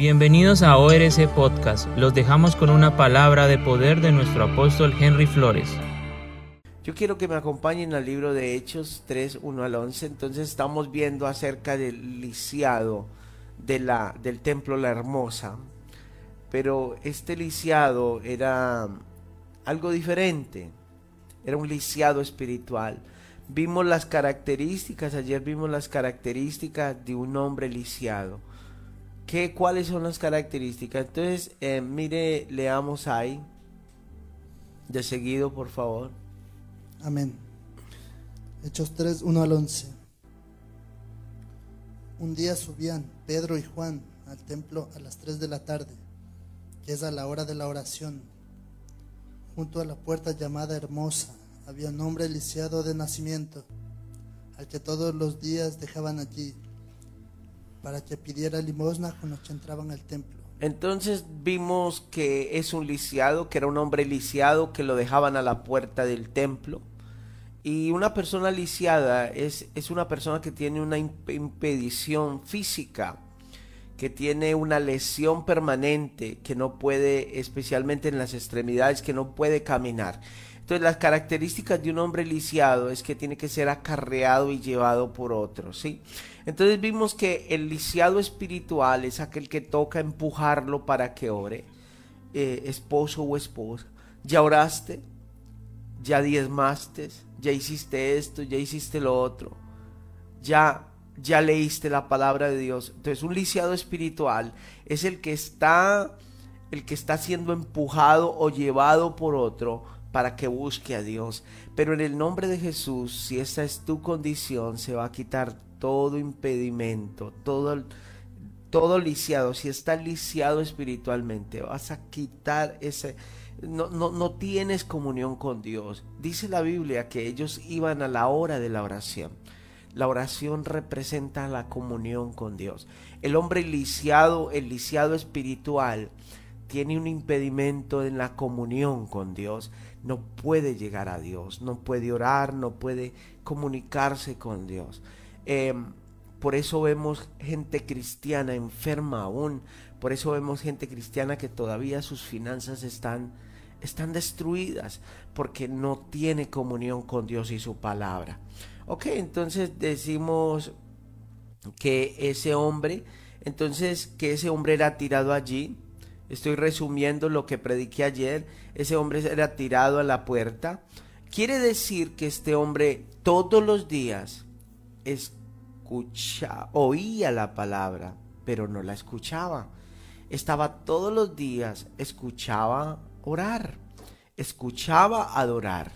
Bienvenidos a ORC Podcast. Los dejamos con una palabra de poder de nuestro apóstol Henry Flores. Yo quiero que me acompañen al libro de Hechos 3, 1 al 11. Entonces estamos viendo acerca del lisiado de la, del templo La Hermosa. Pero este lisiado era algo diferente. Era un lisiado espiritual. Vimos las características, ayer vimos las características de un hombre lisiado ¿Qué, ¿Cuáles son las características? Entonces, eh, mire, leamos ahí. De seguido, por favor. Amén. Hechos 3, 1 al 11. Un día subían Pedro y Juan al templo a las 3 de la tarde, que es a la hora de la oración. Junto a la puerta llamada Hermosa había un hombre lisiado de nacimiento, al que todos los días dejaban allí para que pidiera limosna cuando entraban al templo. Entonces vimos que es un lisiado, que era un hombre lisiado que lo dejaban a la puerta del templo. Y una persona lisiada es, es una persona que tiene una impedición física, que tiene una lesión permanente, que no puede, especialmente en las extremidades, que no puede caminar. Entonces las características de un hombre lisiado es que tiene que ser acarreado y llevado por otros, ¿sí? Entonces vimos que el lisiado espiritual es aquel que toca empujarlo para que ore, eh, esposo o esposa. ¿Ya oraste? ¿Ya diezmaste? ¿Ya hiciste esto? ¿Ya hiciste lo otro? ¿Ya, ya leíste la palabra de Dios? Entonces un lisiado espiritual es el que está, el que está siendo empujado o llevado por otro para que busque a Dios. Pero en el nombre de Jesús, si esa es tu condición, se va a quitar todo impedimento, todo, todo lisiado. Si está lisiado espiritualmente, vas a quitar ese... No, no, no tienes comunión con Dios. Dice la Biblia que ellos iban a la hora de la oración. La oración representa la comunión con Dios. El hombre lisiado, el lisiado espiritual, tiene un impedimento en la comunión con Dios, no puede llegar a Dios, no puede orar, no puede comunicarse con Dios. Em, por eso vemos gente cristiana enferma aún, por eso vemos gente cristiana que todavía sus finanzas están, están destruidas, porque no tiene comunión con Dios y su palabra. Ok, entonces decimos que ese hombre, entonces que ese hombre era tirado allí, Estoy resumiendo lo que prediqué ayer. Ese hombre era tirado a la puerta. Quiere decir que este hombre todos los días oía la palabra, pero no la escuchaba. Estaba todos los días, escuchaba orar, escuchaba adorar,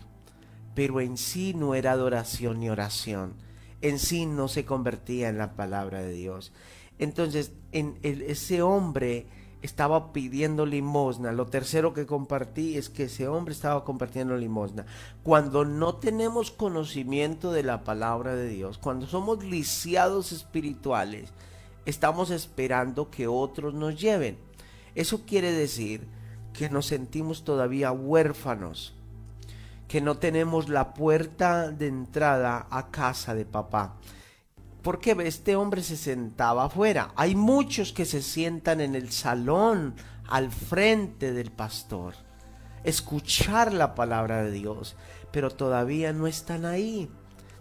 pero en sí no era adoración ni oración. En sí no se convertía en la palabra de Dios. Entonces, en ese hombre estaba pidiendo limosna. Lo tercero que compartí es que ese hombre estaba compartiendo limosna. Cuando no tenemos conocimiento de la palabra de Dios, cuando somos lisiados espirituales, estamos esperando que otros nos lleven. Eso quiere decir que nos sentimos todavía huérfanos, que no tenemos la puerta de entrada a casa de papá porque este hombre se sentaba afuera. Hay muchos que se sientan en el salón al frente del pastor, escuchar la palabra de Dios, pero todavía no están ahí,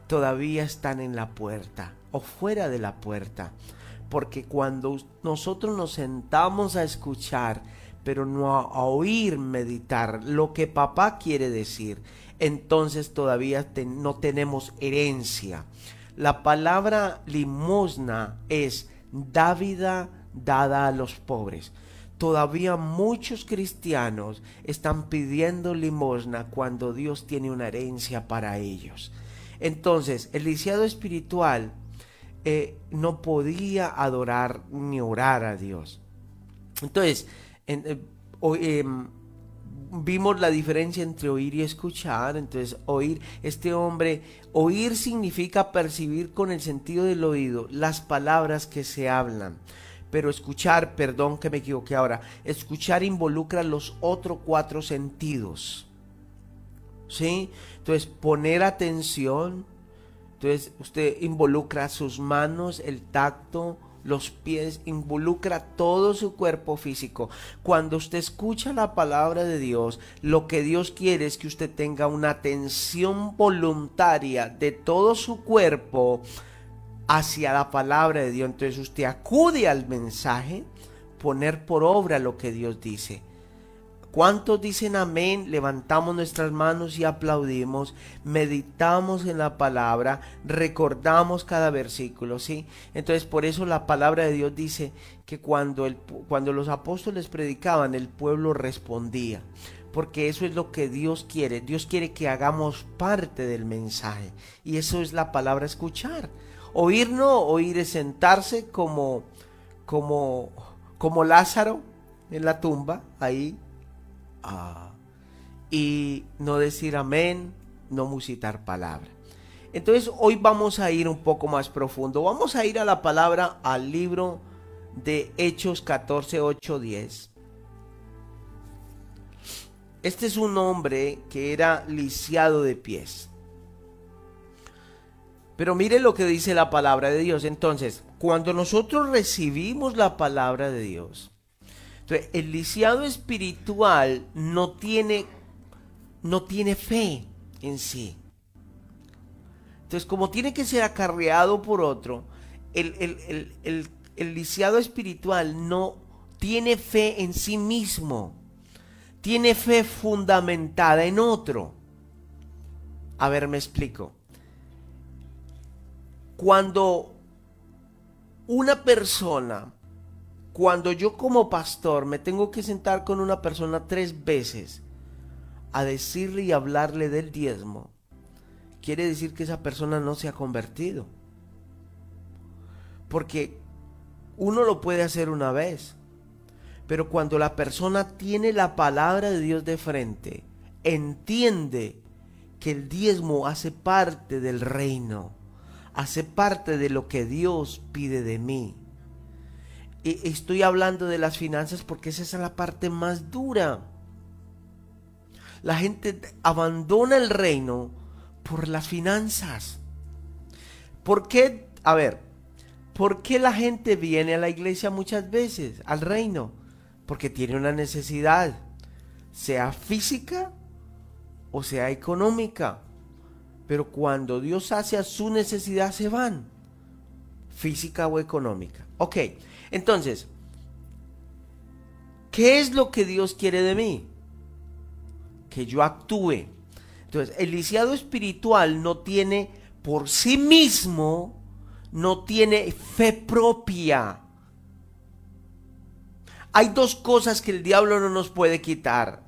todavía están en la puerta o fuera de la puerta. Porque cuando nosotros nos sentamos a escuchar, pero no a oír meditar lo que papá quiere decir, entonces todavía no tenemos herencia la palabra limosna es dávida dada a los pobres. Todavía muchos cristianos están pidiendo limosna cuando Dios tiene una herencia para ellos. Entonces, el lisiado espiritual eh, no podía adorar ni orar a Dios. Entonces, en, eh, em, vimos la diferencia entre oír y escuchar. Entonces, oír, este hombre, oír significa percibir con el sentido del oído las palabras que se hablan. Pero escuchar, perdón que me equivoqué ahora, escuchar involucra los otros cuatro sentidos. ¿Sí? Entonces, poner atención. Entonces, usted involucra sus manos, el tacto, los pies, involucra todo su cuerpo físico. Cuando usted escucha la palabra de Dios, lo que Dios quiere es que usted tenga una atención voluntaria de todo su cuerpo hacia la palabra de Dios. Entonces usted acude al mensaje, poner por obra lo que Dios dice. ¿Cuántos dicen amén? Levantamos nuestras manos y aplaudimos, meditamos en la palabra, recordamos cada versículo, ¿sí? Entonces por eso la palabra de Dios dice que cuando, el, cuando los apóstoles predicaban, el pueblo respondía, porque eso es lo que Dios quiere. Dios quiere que hagamos parte del mensaje y eso es la palabra escuchar. Oír no, oír sentarse como, como, como Lázaro en la tumba, ahí Ah. Y no decir amén, no musitar palabra. Entonces hoy vamos a ir un poco más profundo. Vamos a ir a la palabra al libro de Hechos 14, 8, 10. Este es un hombre que era lisiado de pies. Pero mire lo que dice la palabra de Dios. Entonces, cuando nosotros recibimos la palabra de Dios, entonces, el lisiado espiritual no tiene, no tiene fe en sí. Entonces, como tiene que ser acarreado por otro, el, el lisiado espiritual no tiene fe en sí mismo. Tiene fe fundamentada en otro. A ver, me explico. Cuando una persona cuando yo como pastor me tengo que sentar con una persona tres veces a decirle y hablarle del diezmo, quiere decir que esa persona no se ha convertido. Porque uno lo puede hacer una vez, pero cuando la persona tiene la palabra de Dios de frente, entiende que el diezmo hace parte del reino, hace parte de lo que Dios pide de mí estoy hablando de las finanzas porque esa es la parte más dura. La gente abandona el reino por las finanzas. ¿Por qué? A ver, ¿por qué la gente viene a la iglesia muchas veces, al reino? Porque tiene una necesidad, sea física o sea económica. Pero cuando Dios hace a su necesidad se van, física o económica. Ok, entonces, ¿qué es lo que Dios quiere de mí? Que yo actúe. Entonces, el lisiado espiritual no tiene por sí mismo, no tiene fe propia. Hay dos cosas que el diablo no nos puede quitar.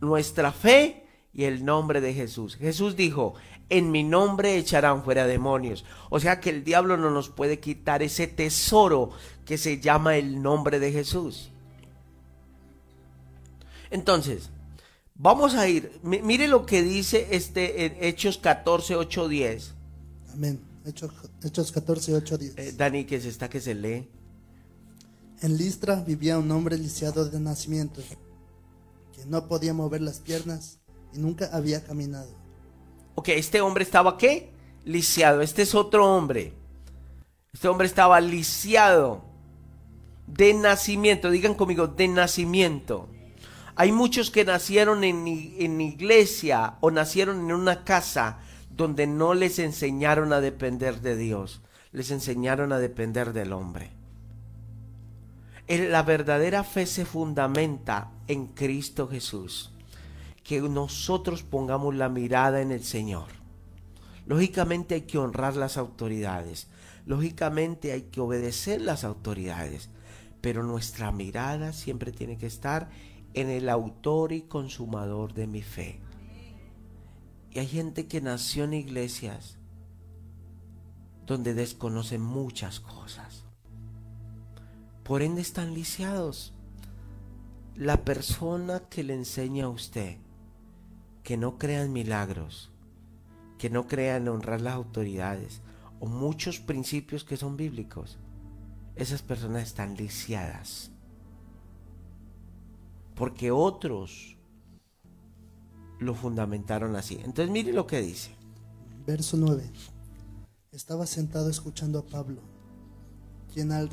Nuestra fe y el nombre de Jesús. Jesús dijo, en mi nombre echarán fuera demonios. O sea que el diablo no nos puede quitar ese tesoro que se llama el nombre de Jesús. Entonces, vamos a ir. mire lo que dice este en Hechos 14, 8, 10. Amén. Hechos, Hechos 14, 8, 10. Eh, Dani, que se está que se lee. En Listra vivía un hombre lisiado de nacimiento, que no podía mover las piernas nunca había caminado. Ok, este hombre estaba qué? Lisiado. Este es otro hombre. Este hombre estaba lisiado de nacimiento. Digan conmigo, de nacimiento. Hay muchos que nacieron en, en iglesia o nacieron en una casa donde no les enseñaron a depender de Dios. Les enseñaron a depender del hombre. La verdadera fe se fundamenta en Cristo Jesús que nosotros pongamos la mirada en el Señor. Lógicamente hay que honrar las autoridades, lógicamente hay que obedecer las autoridades, pero nuestra mirada siempre tiene que estar en el autor y consumador de mi fe. Y hay gente que nació en iglesias donde desconocen muchas cosas. Por ende están lisiados. La persona que le enseña a usted que no crean milagros, que no crean honrar las autoridades o muchos principios que son bíblicos, esas personas están lisiadas. Porque otros lo fundamentaron así. Entonces mire lo que dice. Verso 9. Estaba sentado escuchando a Pablo quien al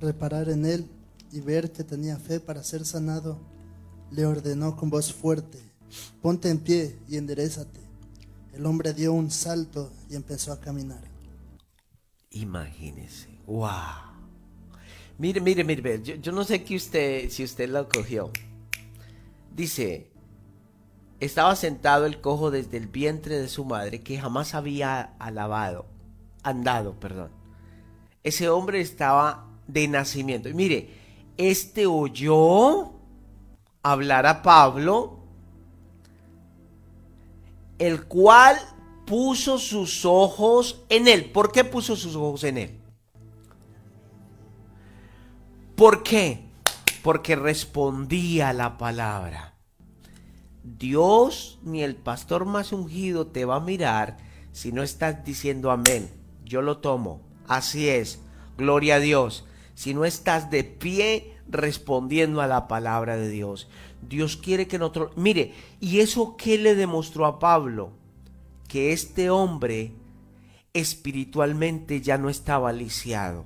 reparar en él y ver que tenía fe para ser sanado, le ordenó con voz fuerte, ponte en pie y enderezate. El hombre dio un salto y empezó a caminar. Imagínese, wow. Mire, mire, mire, yo, no sé que usted, si usted lo cogió. Dice, estaba sentado el cojo desde el vientre de su madre que jamás había alabado, andado, perdón. Ese hombre estaba de nacimiento. Y mire, este oyó hablar a Pablo, el cual puso sus ojos en él. ¿Por qué puso sus ojos en él? ¿Por qué? Porque respondía la palabra. Dios ni el pastor más ungido te va a mirar si no estás diciendo amén. Yo lo tomo. Así es. Gloria a Dios. Si no estás de pie respondiendo a la palabra de Dios. Dios quiere que nosotros... Mire, ¿y eso qué le demostró a Pablo? Que este hombre espiritualmente ya no estaba lisiado.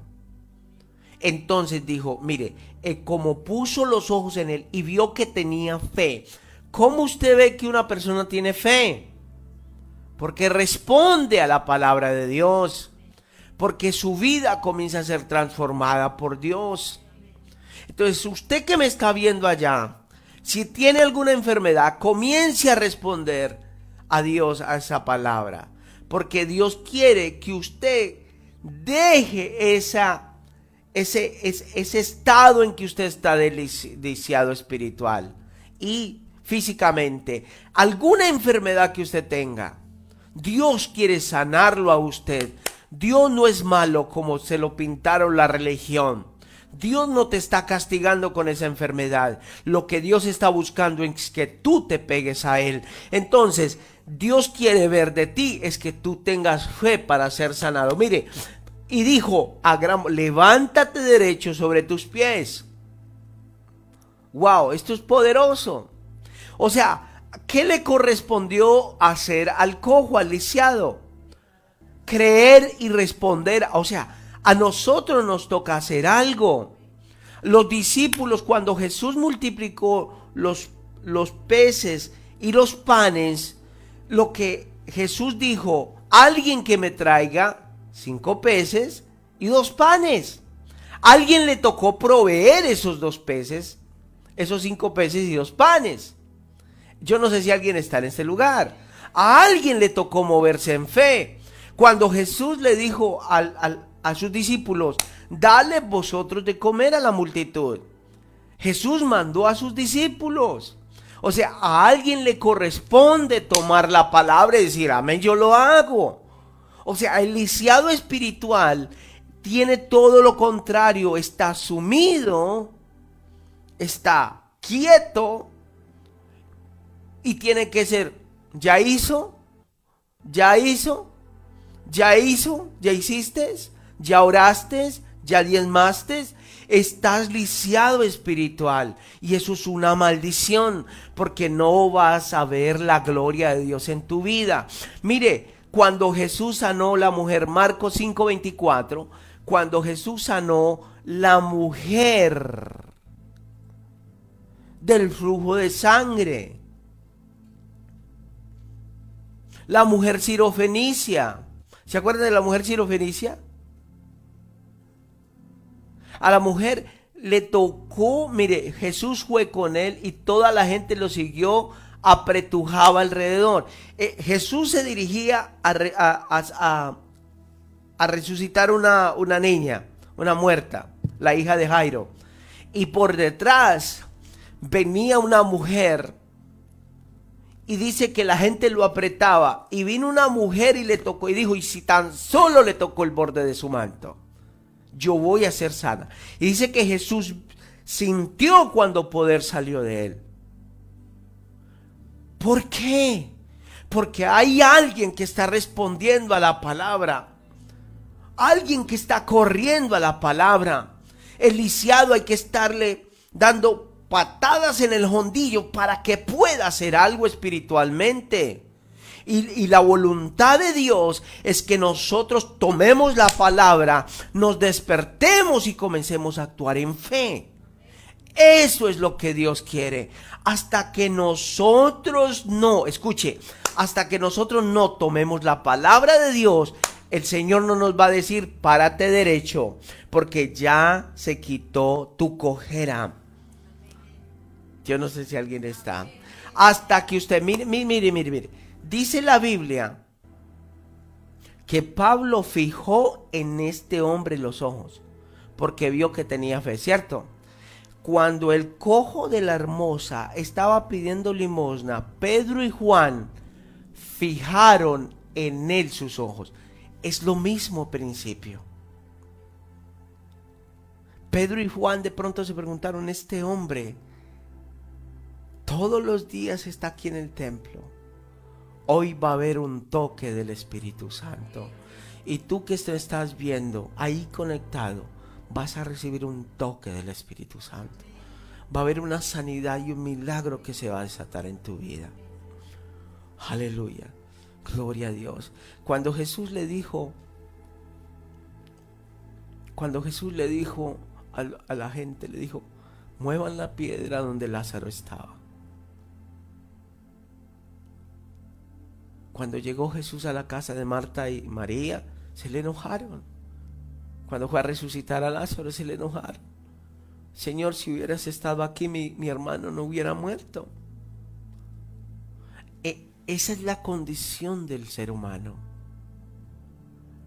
Entonces dijo, mire, eh, como puso los ojos en él y vio que tenía fe, ¿Cómo usted ve que una persona tiene fe? Porque responde a la palabra de Dios. Porque su vida comienza a ser transformada por Dios. Entonces, usted que me está viendo allá, si tiene alguna enfermedad, comience a responder a Dios a esa palabra. Porque Dios quiere que usted deje ese, ese, ese estado en que usted está deliciado espiritual y físicamente, alguna enfermedad que usted tenga, Dios quiere sanarlo a usted. Dios no es malo como se lo pintaron la religión. Dios no te está castigando con esa enfermedad. Lo que Dios está buscando es que tú te pegues a Él. Entonces, Dios quiere ver de ti es que tú tengas fe para ser sanado. Mire, y dijo a levántate derecho sobre tus pies. Wow, esto es poderoso. O sea, ¿qué le correspondió hacer al cojo, al lisiado? Creer y responder. O sea, a nosotros nos toca hacer algo. Los discípulos, cuando Jesús multiplicó los, los peces y los panes, lo que Jesús dijo, alguien que me traiga cinco peces y dos panes. Alguien le tocó proveer esos dos peces, esos cinco peces y dos panes. Yo no sé si alguien está en este lugar. A alguien le tocó moverse en fe. Cuando Jesús le dijo a sus discípulos, dale vosotros de comer a la multitud. Jesús mandó a sus discípulos. O sea, a alguien le corresponde tomar la palabra y decir, amén, yo lo hago. O sea, el lisiado espiritual tiene todo lo contrario, está sumido, está quieto y tiene que ser, ya hizo, ya hizo, ya hizo, ya hiciste, ya oraste, ya diezmaste, estás lisiado espiritual y eso es una maldición porque no vas a ver la gloria de Dios en tu vida. Mire, cuando Jesús sanó la mujer, Marcos 5:24, cuando Jesús sanó la mujer del flujo de sangre, la mujer sirofenicia. ¿Se acuerdan de la mujer sirofenicia? A la mujer le tocó, mire, Jesús fue con él y toda la gente lo siguió, apretujaba alrededor. Eh, Jesús se dirigía a, a, resucitar una, una niña, una muerta, la hija de Jairo. Y por detrás venía una mujer y dice que la gente lo apretaba y vino una mujer y le tocó y dijo, y si tan solo le tocó el borde de su manto, yo voy a ser sana. Y dice que Jesús sintió cuando poder salió de él. ¿Por qué? Porque hay alguien que está respondiendo a la palabra. Alguien que está corriendo a la palabra. El lisiado hay que estarle dando patadas en el hondillo para que pueda hacer algo espiritualmente. Y, la voluntad de Dios es que nosotros tomemos la palabra, nos despertemos y comencemos a actuar en fe. Eso es lo que Dios quiere. Hasta que nosotros no, escuche, hasta que nosotros no tomemos la palabra de Dios, el Señor no nos va a decir, párate derecho, porque ya se quitó tu cojera. Yo no sé si alguien está. Hasta que usted, mire, mire, mire, mire, mire. Dice la Biblia que Pablo fijó en este hombre los ojos, porque vio que tenía fe, ¿cierto? Cuando el cojo de la hermosa estaba pidiendo limosna, Pedro y Juan fijaron en él sus ojos. Es lo mismo principio. Pedro y Juan de pronto se preguntaron, este hombre todos los días está aquí en el templo. Hoy va a haber un toque del Espíritu Santo. Y tú que estás viendo ahí conectado, vas a recibir un toque del Espíritu Santo. Va a haber una sanidad y un milagro que se va a desatar en tu vida. Aleluya. Gloria a Dios. Cuando Jesús le dijo, cuando Jesús le dijo a la gente, le dijo, muevan la piedra donde Lázaro estaba. Cuando llegó Jesús a la casa de Marta y María, se le enojaron. Cuando fue a resucitar a Lázaro, se le enojaron. Señor, si hubieras estado aquí, mi, hermano no hubiera muerto. E, esa es la condición del ser humano.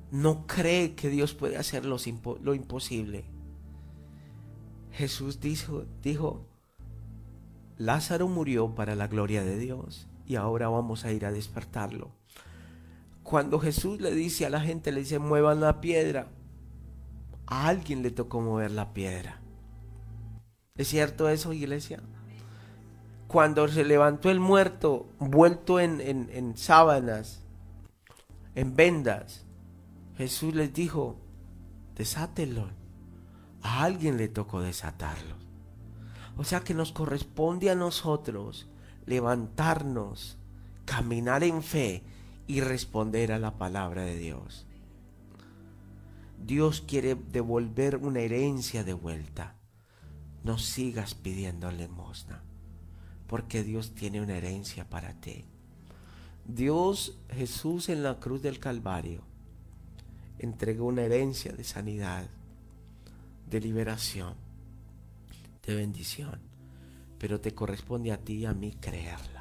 No cree que Dios puede hacer lo, lo imposible. Jesús dijo, dijo, Lázaro murió para la gloria de Dios y ahora vamos a ir a despertarlo. Cuando Jesús le dice a la gente, le dice, muevan la piedra, a alguien le tocó mover la piedra. ¿Es cierto eso, iglesia? Cuando se levantó el muerto, vuelto en, en sábanas, en vendas, Jesús les dijo, desátelo. A alguien le tocó desatarlo. O sea que nos corresponde a nosotros levantarnos, caminar en fe y responder a la palabra de Dios. Dios quiere devolver una herencia de vuelta. No sigas pidiendo limosna, porque Dios tiene una herencia para ti. Dios, Jesús en la cruz del Calvario, entregó una herencia de sanidad, de liberación, de bendición pero te corresponde a ti y a mí creerla.